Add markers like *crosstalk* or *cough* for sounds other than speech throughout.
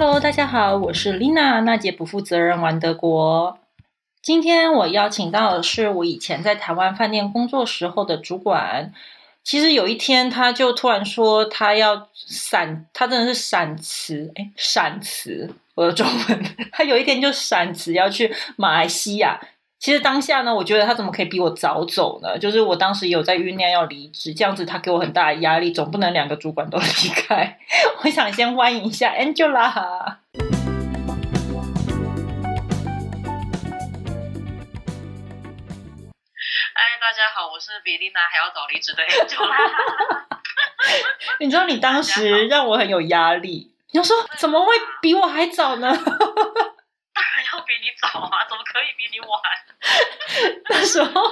Hello，大家好，我是 Lina，娜姐不负责任玩德国。今天我邀请到的是我以前在台湾饭店工作时候的主管。其实有一天，他就突然说他要闪，他真的是闪辞，哎，闪辞，我的中文，*laughs* 他有一天就闪辞要去马来西亚。其实当下呢，我觉得他怎么可以比我早走呢？就是我当时也有在酝酿要离职，这样子他给我很大的压力，总不能两个主管都 *laughs* 离开。我想先欢迎一下 Angela。哎，大家好，我是比丽娜还要早离职的 Angela。*laughs* 你知道你当时让我很有压力，你说怎么会比我还早呢？*laughs* 当然要比你早啊，怎么可以比你晚？*laughs* 那时候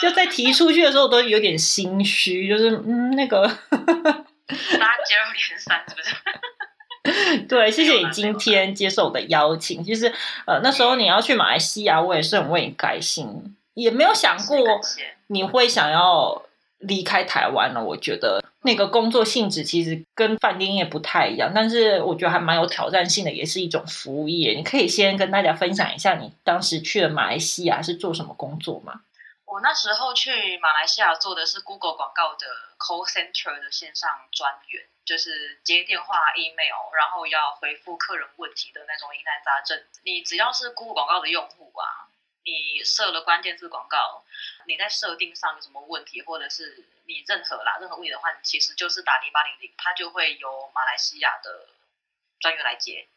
就在提出去的时候，都有点心虚，就是嗯，那个大家接二连三，是不是？*laughs* 对，谢谢你今天接受我的邀请。其实呃，那时候你要去马来西亚，我也是很为你开心，也没有想过你会想要离开台湾了。我觉得。那个工作性质其实跟饭店业不太一样，但是我觉得还蛮有挑战性的，也是一种服务业。你可以先跟大家分享一下，你当时去了马来西亚是做什么工作吗？我那时候去马来西亚做的是 Google 广告的 call center 的线上专员，就是接电话、email，然后要回复客人问题的那种疑难杂症。你只要是 Google 广告的用户啊，你设了关键字广告，你在设定上有什么问题，或者是你任何啦，任何问题的话，其实就是打零八零零，它就会由马来西亚的专员来接。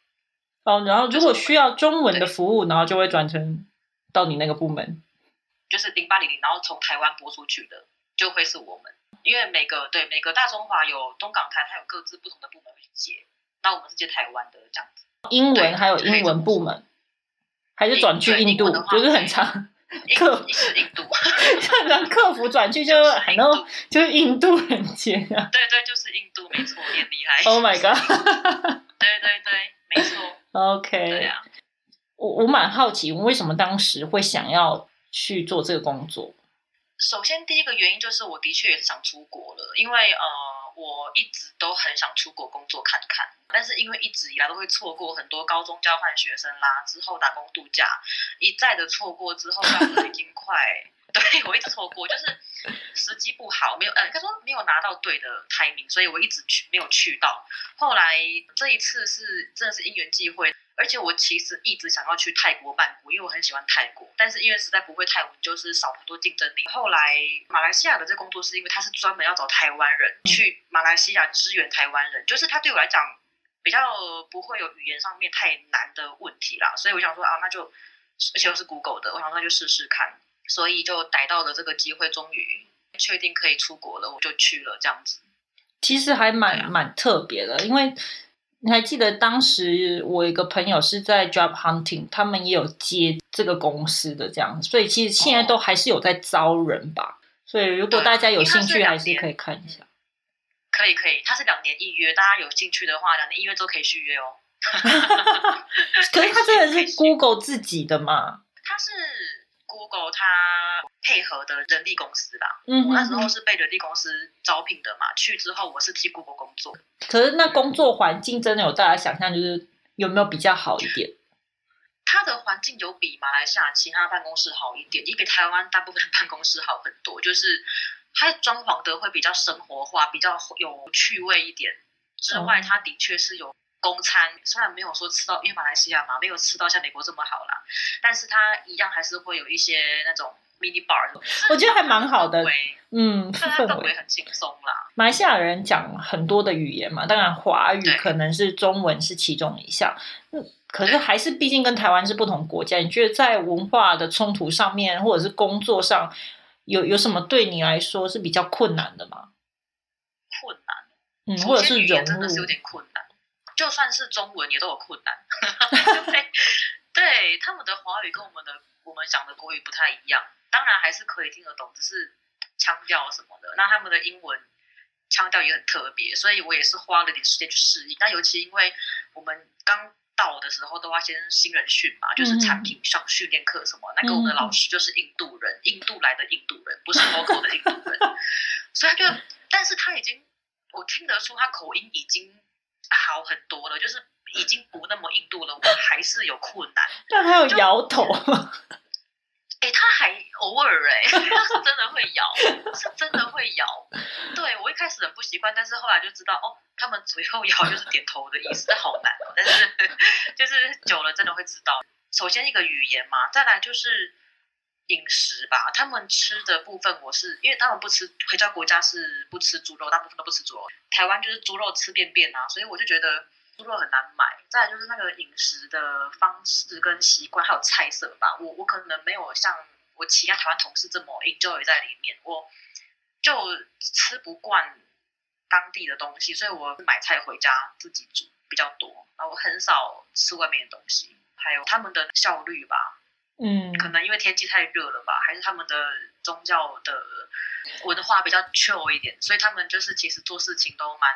哦，然后如果需要中文的服务，然后就会转成到你那个部门，就是零八零零，然后从台湾拨出去的，就会是我们。因为每个对每个大中华有东港台，它有各自不同的部门去接，那我们是接台湾的这样子。英文还有英文部门，还是转去印度，就是很长。客是印度，*laughs* 让客服转去就很多，就是印度人接啊。对对，就是印度，没错，也厉害。Oh my god！*laughs* 对对对，没错。OK。对呀，我我蛮好奇，为什么当时会想要去做这个工作？首先，第一个原因就是我的确也是想出国了，因为呃，我一直都很想出国工作看看，但是因为一直以来都会错过很多高中交换学生啦，之后打工度假，一再的错过之后，已经快，*laughs* 对我一直错过，就是时机不好，没有呃，他说没有拿到对的排名所以我一直去没有去到，后来这一次是真的是因缘际会。而且我其实一直想要去泰国曼谷，因为我很喜欢泰国。但是因为实在不会泰文，就是少很多竞争力。后来马来西亚的这工作是因为他是专门要找台湾人去马来西亚支援台湾人，就是他对我来讲比较不会有语言上面太难的问题啦。所以我想说啊，那就而且又是 Google 的，我想那就试试看。所以就逮到了这个机会，终于确定可以出国了，我就去了这样子。其实还蛮蛮特别的，因为。你还记得当时我一个朋友是在 Job Hunting，他们也有接这个公司的这样，所以其实现在都还是有在招人吧。所以如果大家有兴趣，还是可以看一下。可以可以，它是两年一约，大家有兴趣的话，两年一约都可以续约哦。*laughs* 可是它真的是 *laughs* Google 自己的嘛？它是。Google 它配合的人力公司吧，嗯，我那时候是被人力公司招聘的嘛，去之后我是替 Google 工作。可是那工作环境真的有大家想象，就是有没有比较好一点？它的环境有比马来西亚其他办公室好一点，也比台湾大部分办公室好很多。就是它装潢的会比较生活化，比较有趣味一点。之外，它的确是有。公餐虽然没有说吃到，因为马来西亚嘛，没有吃到像美国这么好啦，但是它一样还是会有一些那种 mini bar，我觉得还蛮好的，嗯，氛围很轻松啦。马来西亚人讲很多的语言嘛，当然华语可能是中文是其中一项，嗯，可是还是毕竟跟台湾是不同国家，你觉得在文化的冲突上面，或者是工作上有有什么对你来说是比较困难的吗？困难，嗯，或者是融入有点困难。就算是中文也都有困难，对，*laughs* 对，他们的华语跟我们的我们讲的国语不太一样，当然还是可以听得懂，只是腔调什么的。那他们的英文腔调也很特别，所以我也是花了点时间去适应。那尤其因为我们刚到的时候都要先新人训嘛，就是产品上训练课什么，那个我们的老师就是印度人，印度来的印度人，不是 local 的印度人，所以他就，但是他已经，我听得出他口音已经。好很多了，就是已经不那么印度了，我还是有困难。但还有摇头吗？哎，他还偶尔哎，*laughs* 他是真的会摇，是真的会摇。对我一开始很不习惯，但是后来就知道哦，他们左右摇就是点头的意思，这好难哦。但是 *laughs* 就是久了真的会知道。首先一个语言嘛，再来就是饮食吧。他们吃的部分，我是因为他们不吃，回家国家是不吃猪肉，大部分都不吃猪肉。台湾就是猪肉吃便便啊，所以我就觉得。猪肉很难买，再就是那个饮食的方式跟习惯，还有菜色吧。我我可能没有像我其他台湾同事这么 enjoy 在里面，我就吃不惯当地的东西，所以我买菜回家自己煮比较多。然后我很少吃外面的东西，还有他们的效率吧，嗯，可能因为天气太热了吧，还是他们的宗教的文化比较 chill 一点，所以他们就是其实做事情都蛮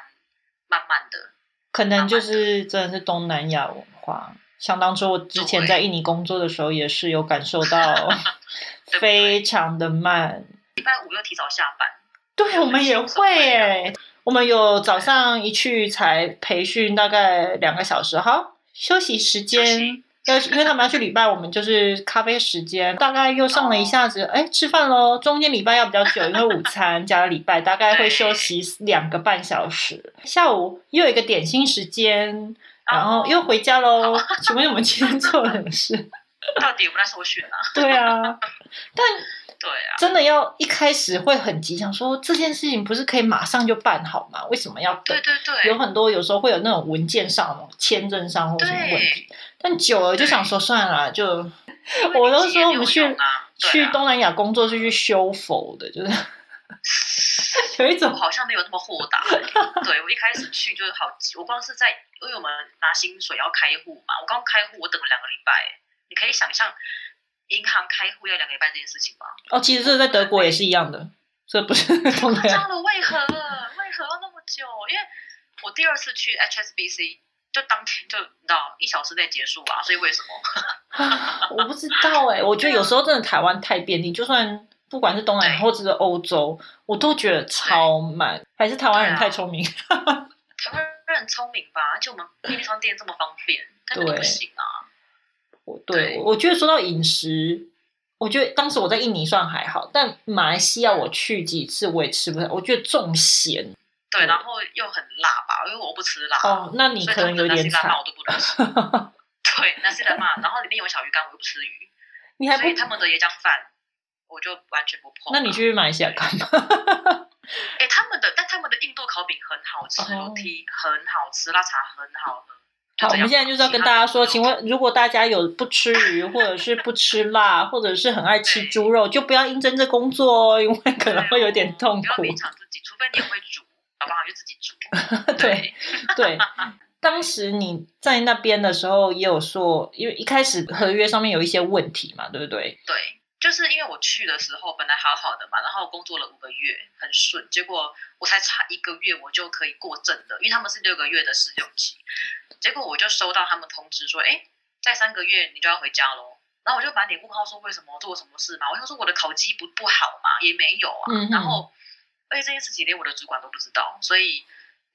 慢慢的。可能就是真的是东南亚文化，像当初我之前在印尼工作的时候，也是有感受到 *laughs* 非常的慢。礼拜五又提早下班，对我们也会诶，我们有早上一去才培训大概两个小时，好休息时间。要因为他们要去礼拜，我们就是咖啡时间，大概又上了一下子，哎，吃饭喽。中间礼拜要比较久，因为午餐加了礼拜，大概会休息两个半小时。下午又有一个点心时间，然后又回家喽。请问我们今天做了什么事？*laughs* 到底有没有首选啊？对啊，但对啊，真的要一开始会很急，想说这件事情不是可以马上就办好吗？为什么要等？对对对，有很多有时候会有那种文件上、签证上或什么问题。但久了就想说算了，就我都说我们去去东南亚工作是去修佛的，就是 *laughs* 有一种好像没有那么豁达。对我一开始去就是好急，我光是在因为我们拿薪水要开户嘛，我刚开户我等了两个礼拜，你可以想象银行开户要两个礼拜这件事情吗？哦，其实这在德国也是一样的，这不是东南亚了？为何？为何要那么久？因为我第二次去 HSBC。就当天就你知道一小时内结束啊，所以为什么？我不知道哎，*laughs* 我觉得有时候真的台湾太便利，就算不管是东南亚或者是欧洲，我都觉得超慢，还是台湾人太聪明。*laughs* 台湾人很聪明吧？而且我们便利商店这么方便，但不行啊。我对我觉得说到饮食，我觉得当时我在印尼算还好，但马来西亚我去几次我也吃不太，我觉得重咸。对，然后又很辣吧，因为我不吃辣。哦，那你可能有点惨。我都不能吃。*laughs* 对，那是的嘛，然后里面有小鱼干，我又不吃鱼。你还不？他们的椰浆饭，我就完全不碰。那你去马来西亚干嘛？哎，他们的，但他们的印度烤饼很好吃，楼梯很好吃，辣茶很好喝。好，我们现在就是要跟大家说，请问如果大家有不吃鱼，或者是不吃辣，或者是很爱吃猪肉，就不要应征这工作哦，因为可能会有点痛苦。不要勉强自己，除非你会煮。好不好？就自己煮。*laughs* 对对，*laughs* 当时你在那边的时候，也有说，因为一开始合约上面有一些问题嘛，对不对？对，就是因为我去的时候本来好好的嘛，然后工作了五个月很顺，结果我才差一个月我就可以过证的，因为他们是六个月的试用期。结果我就收到他们通知说，哎，在三个月你就要回家喽。然后我就满脸问号说，为什么做什么事嘛？我想说我的考绩不不好嘛，也没有啊。然后。而且这件事情连我的主管都不知道，所以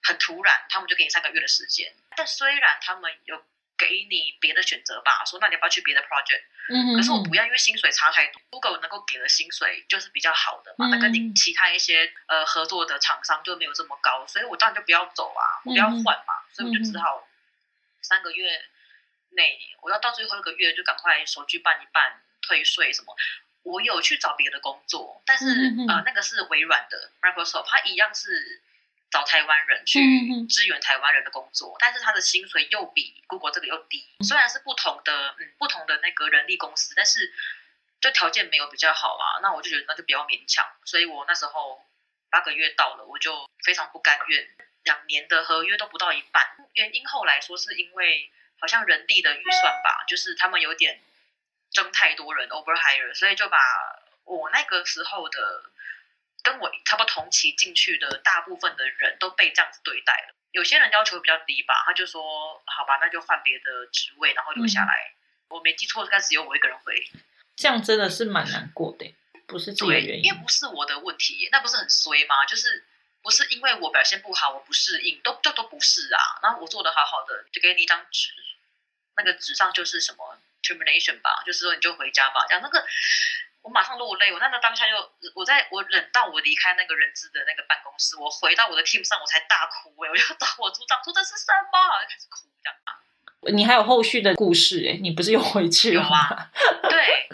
很突然，他们就给你三个月的时间。但虽然他们有给你别的选择吧，说那你要不要去别的 project？嗯可是我不要，因为薪水差太多。Google 能够给的薪水就是比较好的嘛，那跟你其他一些呃合作的厂商就没有这么高，所以我当然就不要走啊，我不要换嘛。所以我就只好三个月内，我要到最后一个月就赶快手续办一办，退税什么。我有去找别的工作，但是呃，那个是微软的 Microsoft，他一样是找台湾人去支援台湾人的工作，但是他的薪水又比 Google 这个又低。虽然是不同的嗯不同的那个人力公司，但是就条件没有比较好啊。那我就觉得那就比较勉强，所以我那时候八个月到了，我就非常不甘愿，两年的合约都不到一半。原因后来说是因为好像人力的预算吧，就是他们有点。争太多人 over hire，所以就把我那个时候的跟我差不多同期进去的大部分的人都被这样子对待了。有些人要求比较低吧，他就说好吧，那就换别的职位，然后留下来。我没记错，应该只有我一个人回。这样真的是蛮难过的，不是自己的原因，因为不是我的问题，那不是很衰吗？就是不是因为我表现不好，我不适应，都这都不是啊。然后我做的好好的，就给你一张纸，那个纸上就是什么 termination 吧，就是说你就回家吧。讲那个，我马上落泪。我那个当下就，我在我忍到我离开那个人资的那个办公室，我回到我的 team 上，我才大哭哎！我就找我组长说这是什么，开始哭这样。你还有后续的故事哎？你不是又回去了吗？对。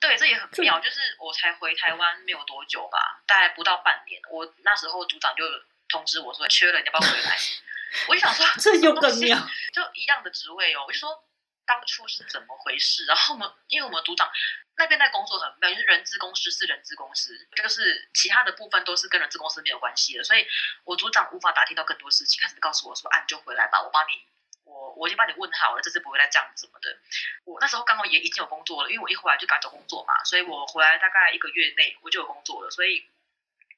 对，这也很妙，就是我才回台湾没有多久吧，大概不到半年。我那时候组长就通知我说缺了，你要不要回来？*laughs* 我就想说 *laughs* 这又更妙，就一样的职位哦。我就说当初是怎么回事？然后我们因为我们组长那边在工作很妙，就是人资公司是人资公司，就是其他的部分都是跟人资公司没有关系的，所以我组长无法打听到更多事情，他只告诉我说啊，你就回来吧，我帮你。我已经帮你问好了，这次不会再这样子什么的。我那时候刚好也已经有工作了，因为我一回来就赶找工作嘛，所以我回来大概一个月内我就有工作了。所以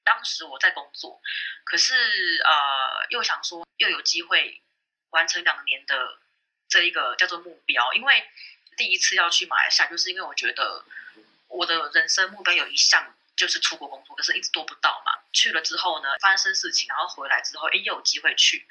当时我在工作，可是呃又想说又有机会完成两年的这一个叫做目标，因为第一次要去马来西亚，就是因为我觉得我的人生目标有一项就是出国工作，可是一直做不到嘛。去了之后呢，发生事情，然后回来之后，哎又有机会去。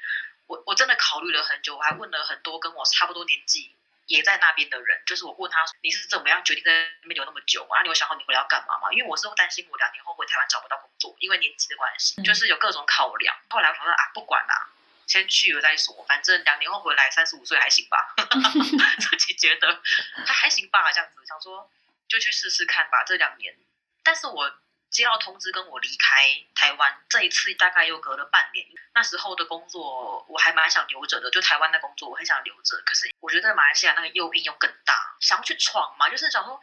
我我真的考虑了很久，我还问了很多跟我差不多年纪也在那边的人，就是我问他你是怎么样决定在那边留那么久啊？你有想好你回来要干嘛吗？因为我是担心我两年后回台湾找不到工作，因为年纪的关系，就是有各种考量。后来我想说啊，不管啦，先去了再说，反正两年后回来三十五岁还行吧，*laughs* 自己觉得还还行吧，这样子想说就去试试看吧。这两年，但是我。接到通知跟我离开台湾，这一次大概又隔了半年。那时候的工作我还蛮想留着的，就台湾的工作我很想留着。可是我觉得马来西亚那个诱因又更大，想要去闯嘛，就是想说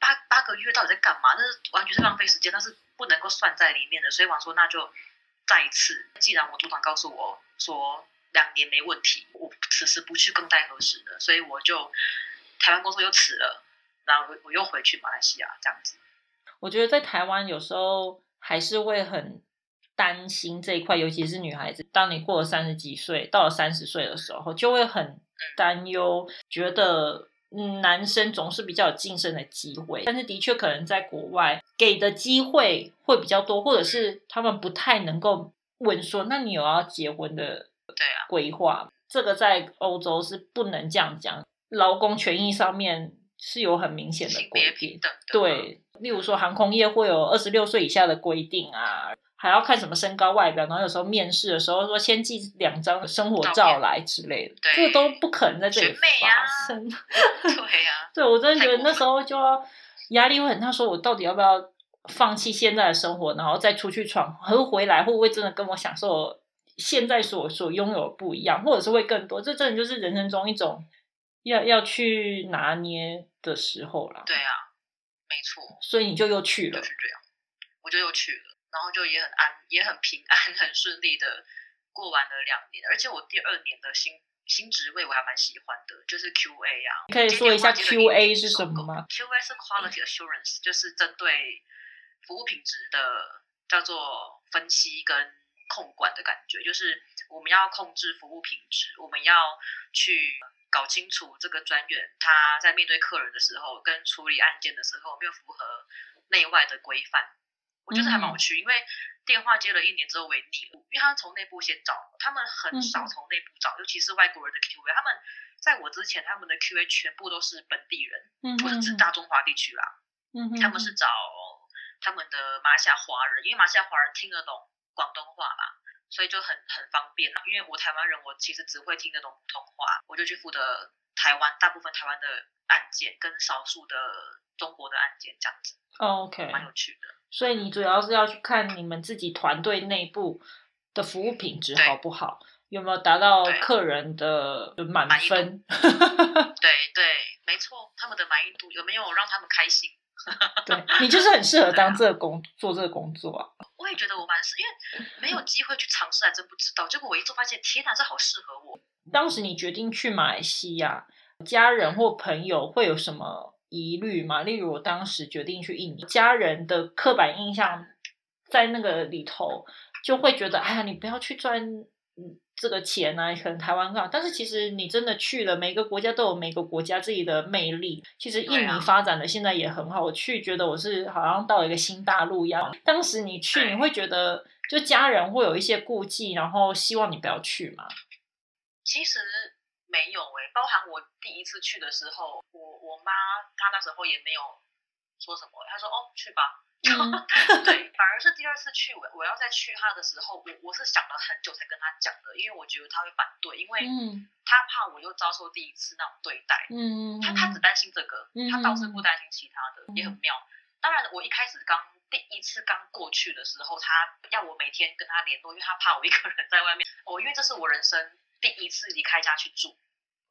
八八个月到底在干嘛？那是完全是浪费时间，那是不能够算在里面的。所以我说那就再一次，既然我组长告诉我说两年没问题，我此时不去更待何时呢？所以我就台湾工作又辞了，然后我又回去马来西亚这样子。我觉得在台湾有时候还是会很担心这一块，尤其是女孩子。当你过了三十几岁，到了三十岁的时候，就会很担忧，觉得嗯，男生总是比较有晋升的机会。但是的确，可能在国外给的机会会比较多，或者是他们不太能够问说，那你有要结婚的对啊规划？这个在欧洲是不能这样讲，劳工权益上面是有很明显的规定，对。例如说，航空业会有二十六岁以下的规定啊，还要看什么身高、外表，然后有时候面试的时候说先寄两张生活照来之类的，这个都不可能在这里发生。*laughs* 对呀，*laughs* 对我真的觉得那时候就要压力会很大，说我到底要不要放弃现在的生活，然后再出去闯，和回来会不会真的跟我享受现在所所拥有的不一样，或者是会更多？这真的就是人生中一种要要去拿捏的时候了。对啊。没错，所以你就又去了，就是这样，我就又去了，然后就也很安，也很平安，*laughs* 很顺利的过完了两年，而且我第二年的新新职位我还蛮喜欢的，就是 QA 啊，可以说一下 QA 是什么吗？QA 是 Quality Assurance，就是针对服务品质的，叫做分析跟控管的感觉，就是我们要控制服务品质，我们要去。搞清楚这个专员他在面对客人的时候，跟处理案件的时候，有没有符合内外的规范。我觉得还蛮有趣，因为电话接了一年之后为腻了，因为他从内部先找，他们很少从内部找，尤其是外国人的 QA。他们在我之前，他们的 QA 全部都是本地人，或者是大中华地区啦。嗯他们是找他们的马来西亚华人，因为马来西亚华人听得懂广东话嘛。所以就很很方便了，因为我台湾人，我其实只会听得懂普通话，我就去负责台湾大部分台湾的案件，跟少数的中国的案件这样子。OK，蛮有趣的。所以你主要是要去看你们自己团队内部的服务品质好不好，有没有达到客人的满分？*laughs* 对对，没错，他们的满意度有没有让他们开心？*laughs* 对你就是很适合当这个工做这个工作啊！我也觉得我蛮适，因为没有机会去尝试，还真不知道。结果我一做发现，天哪，这好适合我！当时你决定去马来西亚，家人或朋友会有什么疑虑吗？例如我当时决定去印尼，家人的刻板印象在那个里头就会觉得，哎呀，你不要去赚嗯这个钱啊，可能台湾更好，但是其实你真的去了，每个国家都有每个国家自己的魅力。其实印尼发展的现在也很好，我去觉得我是好像到了一个新大陆一样。当时你去，你会觉得就家人会有一些顾忌，然后希望你不要去嘛。其实没有诶、包含我第一次去的时候，我我妈她那时候也没有说什么，他说哦去吧。嗯对，反而是第二次去我我要再去他的时候，我我是想了很久才跟他讲的，因为我觉得他会反对，因为嗯她怕我又遭受第一次那种对待。嗯，他他只担心这个他，倒是不担心其他的，也很妙。当然，我一开始刚第一次刚过去的时候，他要我每天跟他联络，因为他怕我一个人在外面。哦，因为这是我人生第一次离开家去住，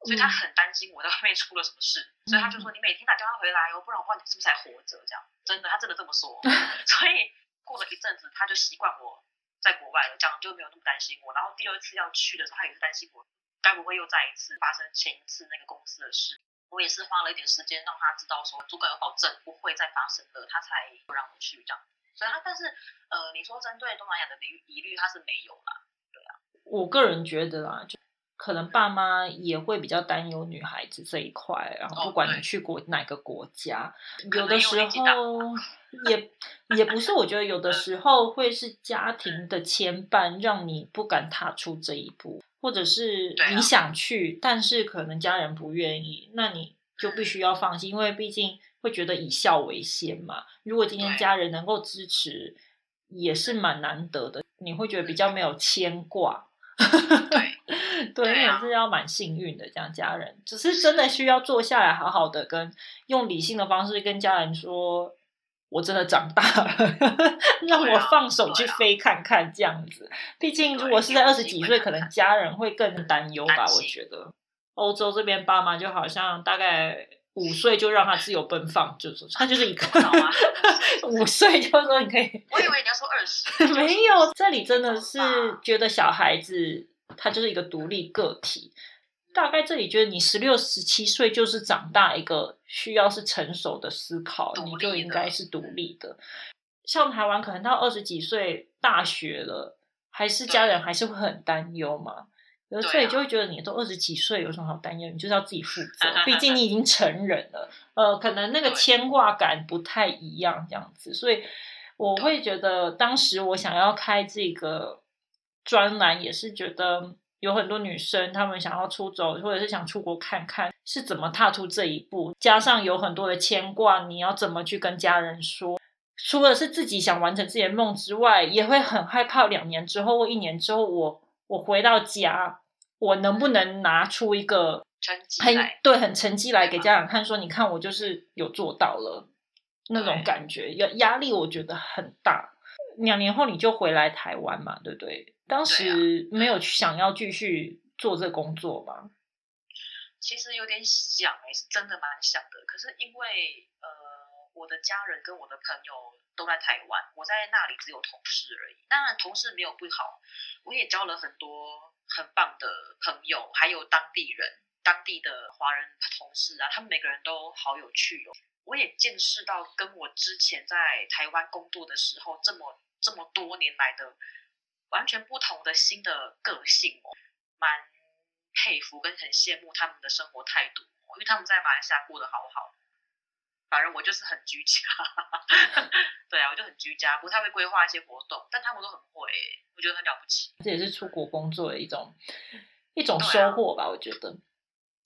所以他很担心我在外面出了什么事，所以他就说你每天打电话回来哦，不然我不知道你是不是还活着。这样真的，他真的这么说。*laughs* 所以过了一阵子，他就习惯我在国外了，这样就没有那么担心我。然后第二次要去的时候，他也是担心我该不会又再一次发生前一次那个公司的事。我也是花了一点时间让他知道说主管有保证不会再发生了，他才不让我去这样。所以他但是呃，你说针对东南亚的疑疑虑，他是没有啦。对啊我个人觉得啦，就可能爸妈也会比较担忧女孩子这一块，然后哦不管你对去过哪个国家，有的时候也也不是，我觉得有的时候会是家庭的牵绊，让你不敢踏出这一步，或者是你想去，但是可能家人不愿意，那你就必须要放弃，因为毕竟会觉得以孝为先嘛。如果今天家人能够支持，也是蛮难得的，你会觉得比较没有牵挂。*laughs* 对，*laughs* 对，你也是要蛮幸运的，这样家人只是真的需要坐下来，好好的跟用理性的方式跟家人说，我真的长大了，*laughs* 让我放手去飞看看这样子。毕竟如果是在二十几岁，可能家人会更担忧吧，我觉得。欧洲这边爸妈就好像大概五岁就让他自由奔放，就是他就是一个五岁就说你可以我以为你要说二十，*laughs* 没有，这里真的是吧觉得小孩子他就是一个独立个体。大概这里觉得你十六、十七岁就是长大一个需要是成熟的思考，你就应该是独立的。像台湾可能到二十几岁大学了，还是家人还是会很担忧嘛。有的这里对啊就会觉得你都二十几岁，有什么好担忧？你就是要自己负责，*laughs* 毕竟你已经成人了。呃，可能那个牵挂感不太一样，这样子，所以我会觉得当时我想要开这个专栏，也是觉得有很多女生她们想要出走，或者是想出国看看是怎么踏出这一步，加上有很多的牵挂，你要怎么去跟家人说？除了是自己想完成自己的梦之外，也会很害怕两年之后或一年之后，我我回到家，我能不能拿出一个成绩对很成绩来给家长看，说你看我就是有做到了那种感觉，压压力我觉得很大。两年后你就回来台湾嘛，对不对？当时没有想要继续做这工作吧？其实有点想诶、是真的蛮想的。可是因为呃，我的家人跟我的朋友都在台湾，我在那里只有同事而已。当然，同事没有不好，我也交了很多很棒的朋友，还有当地人、当地的华人同事啊，他们每个人都好有趣哦。我也见识到跟我之前在台湾工作的时候，这么这么多年来的完全不同的新的个性哦，蛮佩服跟很羡慕他们的生活态度，因为他们在马来西亚过得好好。反正我就是很居家，*laughs* 对啊，我就很居家，不太会规划一些活动，但他们都很会，我觉得很了不起。这也是出国工作的一种一种收获吧，我觉得。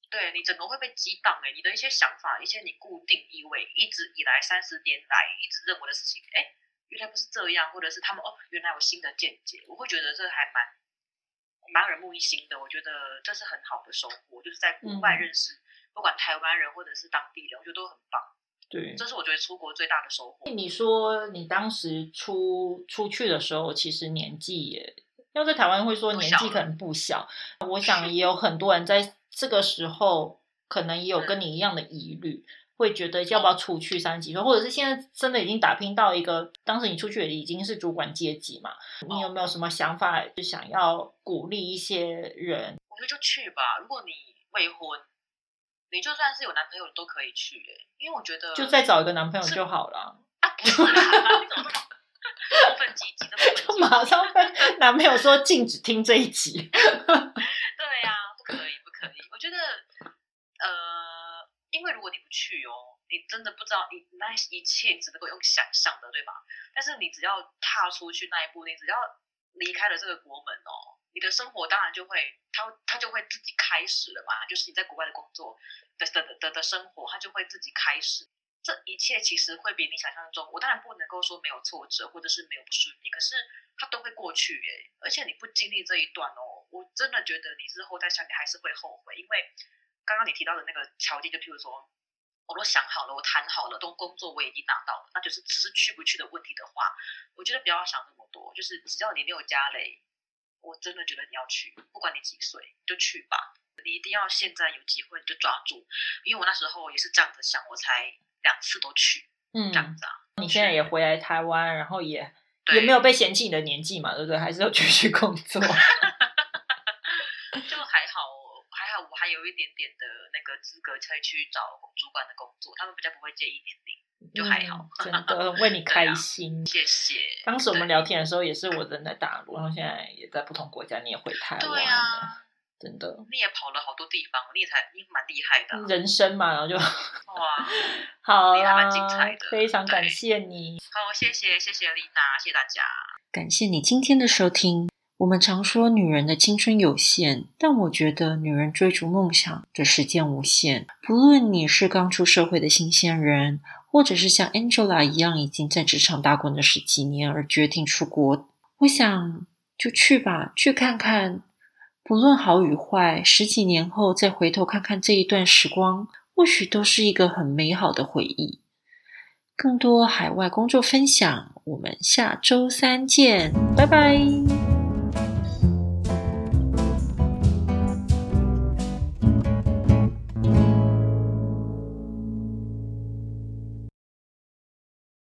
对你整个会被激荡哎，你的一些想法，一些你固定以为一直以来三十年来一直认为的事情，哎，原来不是这样，或者是他们哦，原来有新的见解，我会觉得这还蛮蛮耳目一新的。我觉得这是很好的收获，就是在国外嗯认识、不管台湾人或者是当地人，我觉得都很棒。对，这是我觉得出国最大的收获。你说你当时出出去的时候，其实年纪也要在台湾会说年纪可能不小，我想也有很多人在这个时候可能也有跟你一样的疑虑，会觉得要不要出去三十几岁，或者是现在真的已经打拼到一个，当时你出去已经是主管阶级嘛，你有没有什么想法，就想要鼓励一些人？我觉得就去吧。如果你未婚，你就算是有男朋友，你都可以去诶、因为我觉得就再找一个男朋友就好了，啊，不是啦，你怎么这么过分积极？这么就马上被男朋友说禁止听这一集？对呀、不可以，不可以。我觉得，呃，因为如果你不去哦，你真的不知道你那一切只能够用想象的，对吧？但是你只要踏出去那一步，你只要离开了这个国门哦，你的生活当然就会，它它就会自己开始了嘛。就是你在国外的工作的的的的生活，它就会自己开始。这一切其实会比你想象中，我当然不能够说没有挫折或者是没有不顺利，可是它都会过去耶。而且你不经历这一段哦，我真的觉得你日后再想，你还是会后悔，因为刚刚你提到的那个条件，就譬如说，我都想好了，我谈好了，都工作我已经拿到了，那就是只是去不去的问题的话，我觉得不要想那么多，就是只要你没有家累，我真的觉得你要去，不管你几岁，就去吧。你一定要现在有机会你就抓住，因为我那时候也是这样子想，我才两次都去嗯这，样子啊。你现在也回来台湾，然后也对也没有被嫌弃你的年纪嘛，对不对？还是要继续工作。*laughs* 还有一点点的那个资格才去找主管的工作，他们比较不会介意年龄，就还好。嗯真的为你 *laughs* 开心。谢谢。当时我们聊天的时候，也是我人在大陆，然后现在也在不同国家，你也回台湾，对啊，真的你也跑了好多地方，你也才你蛮厉害的啊、人生嘛，然后就 *laughs* 哇，好啦你还蛮精彩的，非常感谢你，好，谢谢谢谢丽娜，谢谢大家。感谢你今天的收听。我们常说女人的青春有限，但我觉得女人追逐梦想的时间无限。不论你是刚出社会的新鲜人，或者是像 Angela 一样已经在职场打滚了十几年而决定出国，我想就去吧，去看看。不论好与坏，十几年后再回头看看这一段时光，或许都是一个很美好的回忆。更多海外工作分享，我们下周三见，拜拜。